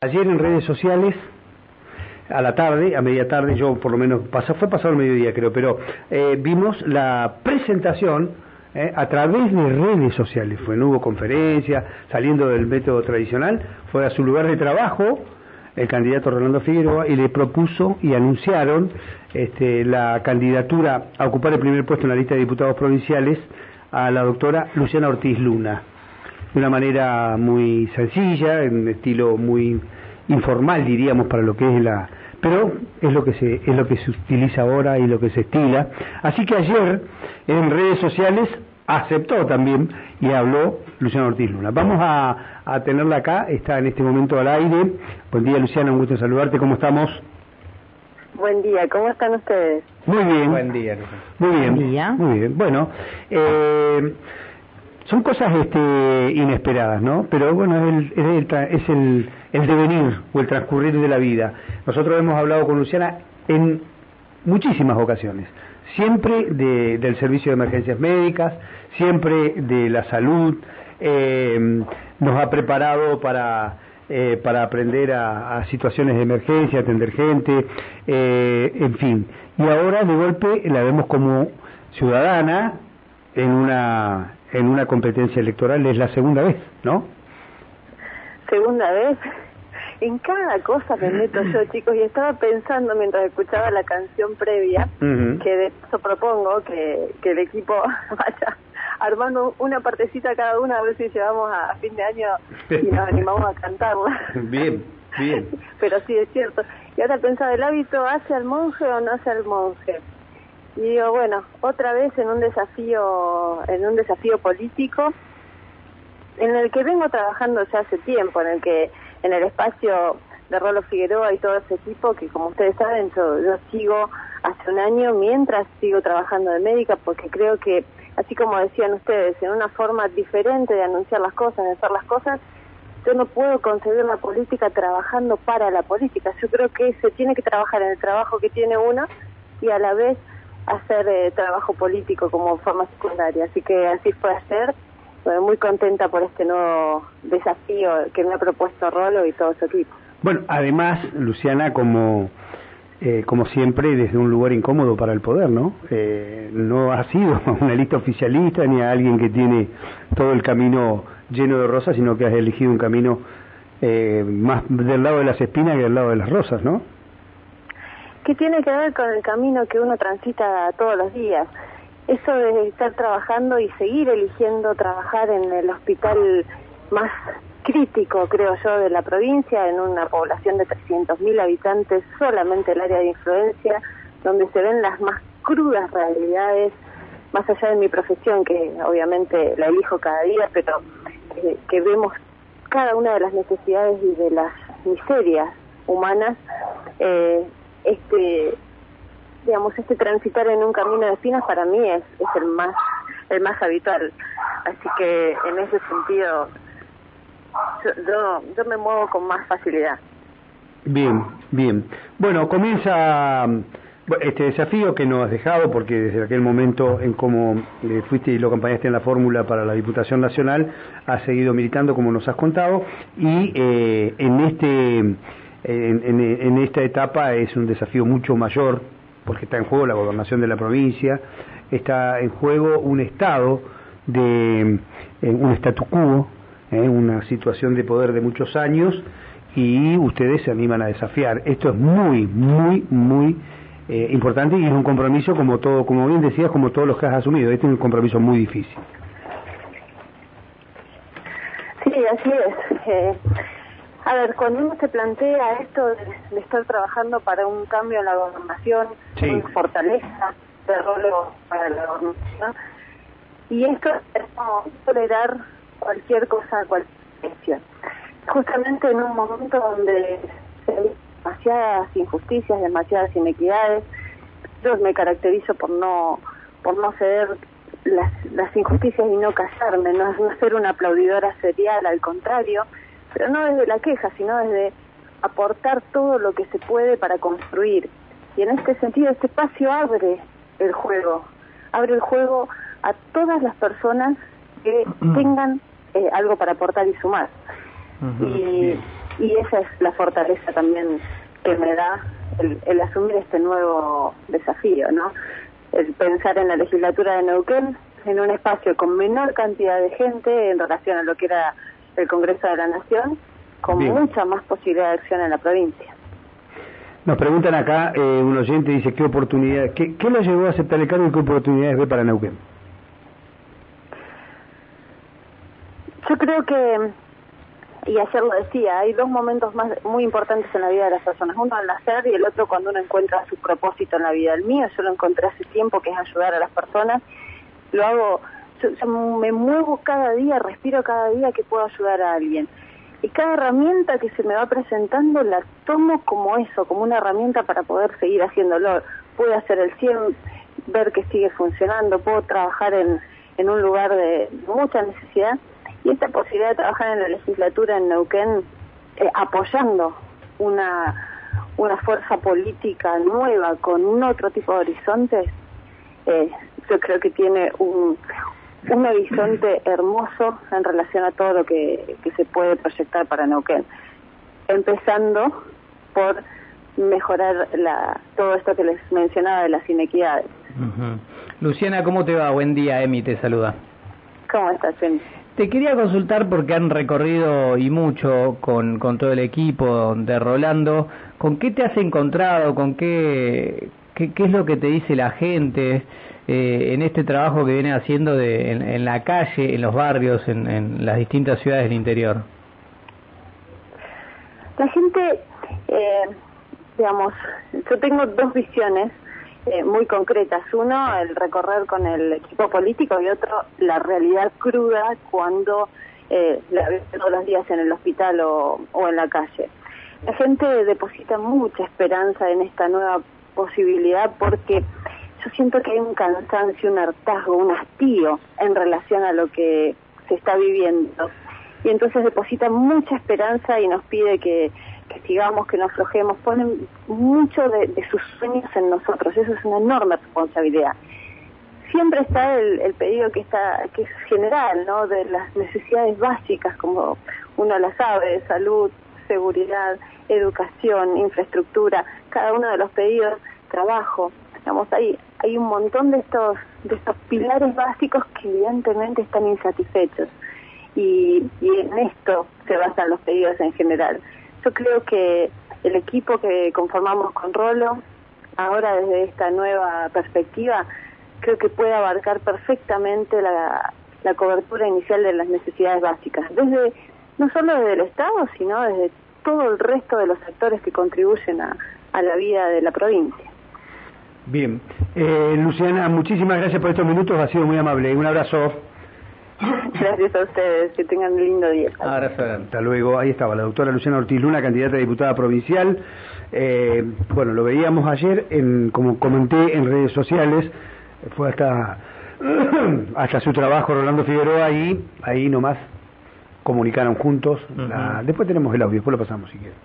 Ayer en redes sociales, a la tarde, a media tarde, yo por lo menos, pasó, fue pasado el mediodía creo, pero eh, vimos la presentación eh, a través de redes sociales, fue, no hubo conferencia, saliendo del método tradicional, fue a su lugar de trabajo el candidato Rolando Figueroa y le propuso y anunciaron este, la candidatura a ocupar el primer puesto en la lista de diputados provinciales a la doctora Luciana Ortiz Luna de una manera muy sencilla, en estilo muy informal diríamos para lo que es la pero es lo que se es lo que se utiliza ahora y lo que se estila. Así que ayer en redes sociales aceptó también y habló Luciana Ortiz Luna. Vamos a, a tenerla acá, está en este momento al aire. Buen día Luciana, un gusto saludarte, ¿cómo estamos? Buen día, ¿cómo están ustedes? Muy bien. Buen día, Luciana. Muy bien. Buen día. Muy bien. Bueno, eh, son cosas este, inesperadas, ¿no? Pero bueno, es, el, es, el, es el, el devenir o el transcurrir de la vida. Nosotros hemos hablado con Luciana en muchísimas ocasiones, siempre de- del servicio de emergencias médicas, siempre de la salud, eh, nos ha preparado para, eh, para aprender a, a situaciones de emergencia, atender gente, eh, en fin. Y ahora de golpe la vemos como ciudadana en una en una competencia electoral es la segunda vez, ¿no? Segunda vez. En cada cosa me meto yo, chicos, y estaba pensando mientras escuchaba la canción previa, que de eso propongo que, que el equipo vaya armando una partecita cada una a ver si llevamos a, a fin de año y nos animamos a cantarla. Bien, bien. Pero sí es cierto. Y ahora pensaba, ¿el hábito hace al monje o no hace al monje? Y digo, bueno, otra vez en un desafío, en un desafío político, en el que vengo trabajando ya hace tiempo, en el que en el espacio de Rolo Figueroa y todo ese equipo, que como ustedes saben, yo, yo sigo hace un año mientras sigo trabajando de médica, porque creo que, así como decían ustedes, en una forma diferente de anunciar las cosas, de hacer las cosas, yo no puedo concebir la política trabajando para la política. Yo creo que se tiene que trabajar en el trabajo que tiene uno y a la vez hacer eh, trabajo político como forma secundaria. Así que así fue ayer. Estoy muy contenta por este nuevo desafío que me ha propuesto Rolo y todo su equipo. Bueno, además, Luciana, como eh, como siempre, desde un lugar incómodo para el poder, ¿no? Eh, no ha sido una lista oficialista ni a alguien que tiene todo el camino lleno de rosas, sino que has elegido un camino eh, más del lado de las espinas que del lado de las rosas, ¿no? ¿Qué tiene que ver con el camino que uno transita todos los días? Eso de estar trabajando y seguir eligiendo trabajar en el hospital más crítico, creo yo, de la provincia, en una población de 300.000 habitantes, solamente el área de influencia, donde se ven las más crudas realidades, más allá de mi profesión, que obviamente la elijo cada día, pero eh, que vemos cada una de las necesidades y de las miserias humanas, eh, este digamos este transitar en un camino de espinas para mí es, es el más el más habitual así que en ese sentido yo, yo, me muevo con más facilidad Bien, bien. Bueno, comienza bueno, este desafío que nos has dejado, porque desde aquel momento en cómo eh, fuiste y lo acompañaste en la fórmula para la Diputación Nacional, has seguido militando como nos has contado, y eh, en este en, en- en esta etapa es un desafío mucho mayor, porque está en juego la gobernación de la provincia, está en juego un Estado de eh, un statu quo, eh, una situación de poder de muchos años y ustedes se animan a desafiar. Esto es muy, muy, muy eh, importante y es un compromiso como todo, como bien decías, como todos los que has asumido. Este es un compromiso muy difícil. sí así es Eh, a ver cuando uno se plantea esto de, de estar trabajando para un cambio en la gobernación Sí. una fortaleza de rolo para la gobernación y esto es como tolerar cualquier cosa a cualquier precio. Justamente en un momento donde se ven demasiadas injusticias, demasiadas inequidades, yo me caracterizo por no por no ceder las, las injusticias y no callarme, no, no ser una aplaudidora serial, al contrario, pero no desde la queja, sino desde aportar todo lo que se puede para construir. Y en este sentido, este espacio abre el juego, abre el juego a todas las personas que tengan eh, algo para aportar y sumar. Y y esa es la fortaleza también que me da el, el asumir este nuevo desafío, ¿no? El pensar en la legislatura de Neuquén en un espacio con menor cantidad de gente en relación a lo que era el Congreso de la Nación, con mucha más posibilidad de acción en la provincia. Nos preguntan acá, eh, un oyente dice, ¿qué oportunidad, qué, qué lo llevó a aceptar el cargo y qué oportunidades ve para Neuquén? Yo creo que, y ayer lo decía, hay dos momentos más muy importantes en la vida de las personas. Uno al nacer y el otro cuando uno encuentra su propósito en la vida. El mío yo lo encontré hace tiempo, que es ayudar a las personas. Lo hago, me muevo cada día, respiro cada día que puedo ayudar a alguien. Y cada herramienta que se me va presentando la tomo como eso, como una herramienta para poder seguir haciéndolo. Puedo hacer el 100, ver que sigue funcionando, puedo trabajar en, en un lugar de mucha necesidad y esta posibilidad de trabajar en la legislatura en Neuquén eh, apoyando una, una fuerza política nueva con otro tipo de horizontes, eh, yo creo que tiene un, un horizonte hermoso en relación a todo lo que, que se puede proyectar para Neuquén. Empezando por mejorar la, todo esto que les mencionaba de las inequidades. Luciana, ¿cómo te va? Buen día, Emi te saluda. ¿Cómo estás, Emi? Te quería consultar porque han recorrido y mucho con, con todo el equipo de Rolando. ¿Con qué te has encontrado? ¿Con qué, qué, es lo que te dice la gente eh, en este trabajo que viene haciendo de, en, la calle, en los barrios, en, en, las distintas ciudades del interior? La gente, eh, digamos, yo tengo dos visiones eh, muy concretas. Uno, el recorrer con el equipo político y otro, la realidad cruda cuando eh, la ves todos los días en el hospital o, o en la calle. La gente deposita mucha esperanza en esta nueva posibilidad porque yo siento que hay un cansancio, un hartazgo, un hastío en relación a lo que se está viviendo. Y entonces deposita mucha esperanza y nos pide que, que sigamos, que no aflojemos, ponen mucho de, sus sueños en nosotros, eso es una enorme responsabilidad. Siempre está el, el, pedido que está que es general, ¿no? De las necesidades básicas, como uno las sabe, salud, seguridad, educación, infraestructura, cada uno de los pedidos, trabajo, digamos, hay, hay un montón de estos, de estos pilares básicos que evidentemente están insatisfechos. Y, en esto se basan los pedidos en general. Yo creo que el equipo que conformamos con Rolo, ahora desde esta nueva perspectiva, creo que puede abarcar perfectamente la, cobertura inicial de las necesidades básicas, desde no solo desde el Estado, sino desde todo el resto de los sectores que contribuyen a la vida de la provincia. Bien, eh, Luciana, muchísimas gracias por estos minutos, ha sido muy amable. Un abrazo. Gracias a ustedes, que tengan un lindo día. Hasta luego. Ahí estaba la doctora Luciana Ortiz Luna, candidata a diputada provincial. Eh, bueno, lo veíamos ayer, en, como comenté en redes sociales, fue hasta, hasta su trabajo Rolando Figueroa ahí, ahí nomás comunicaron juntos. después tenemos el audio, después lo pasamos si quieren.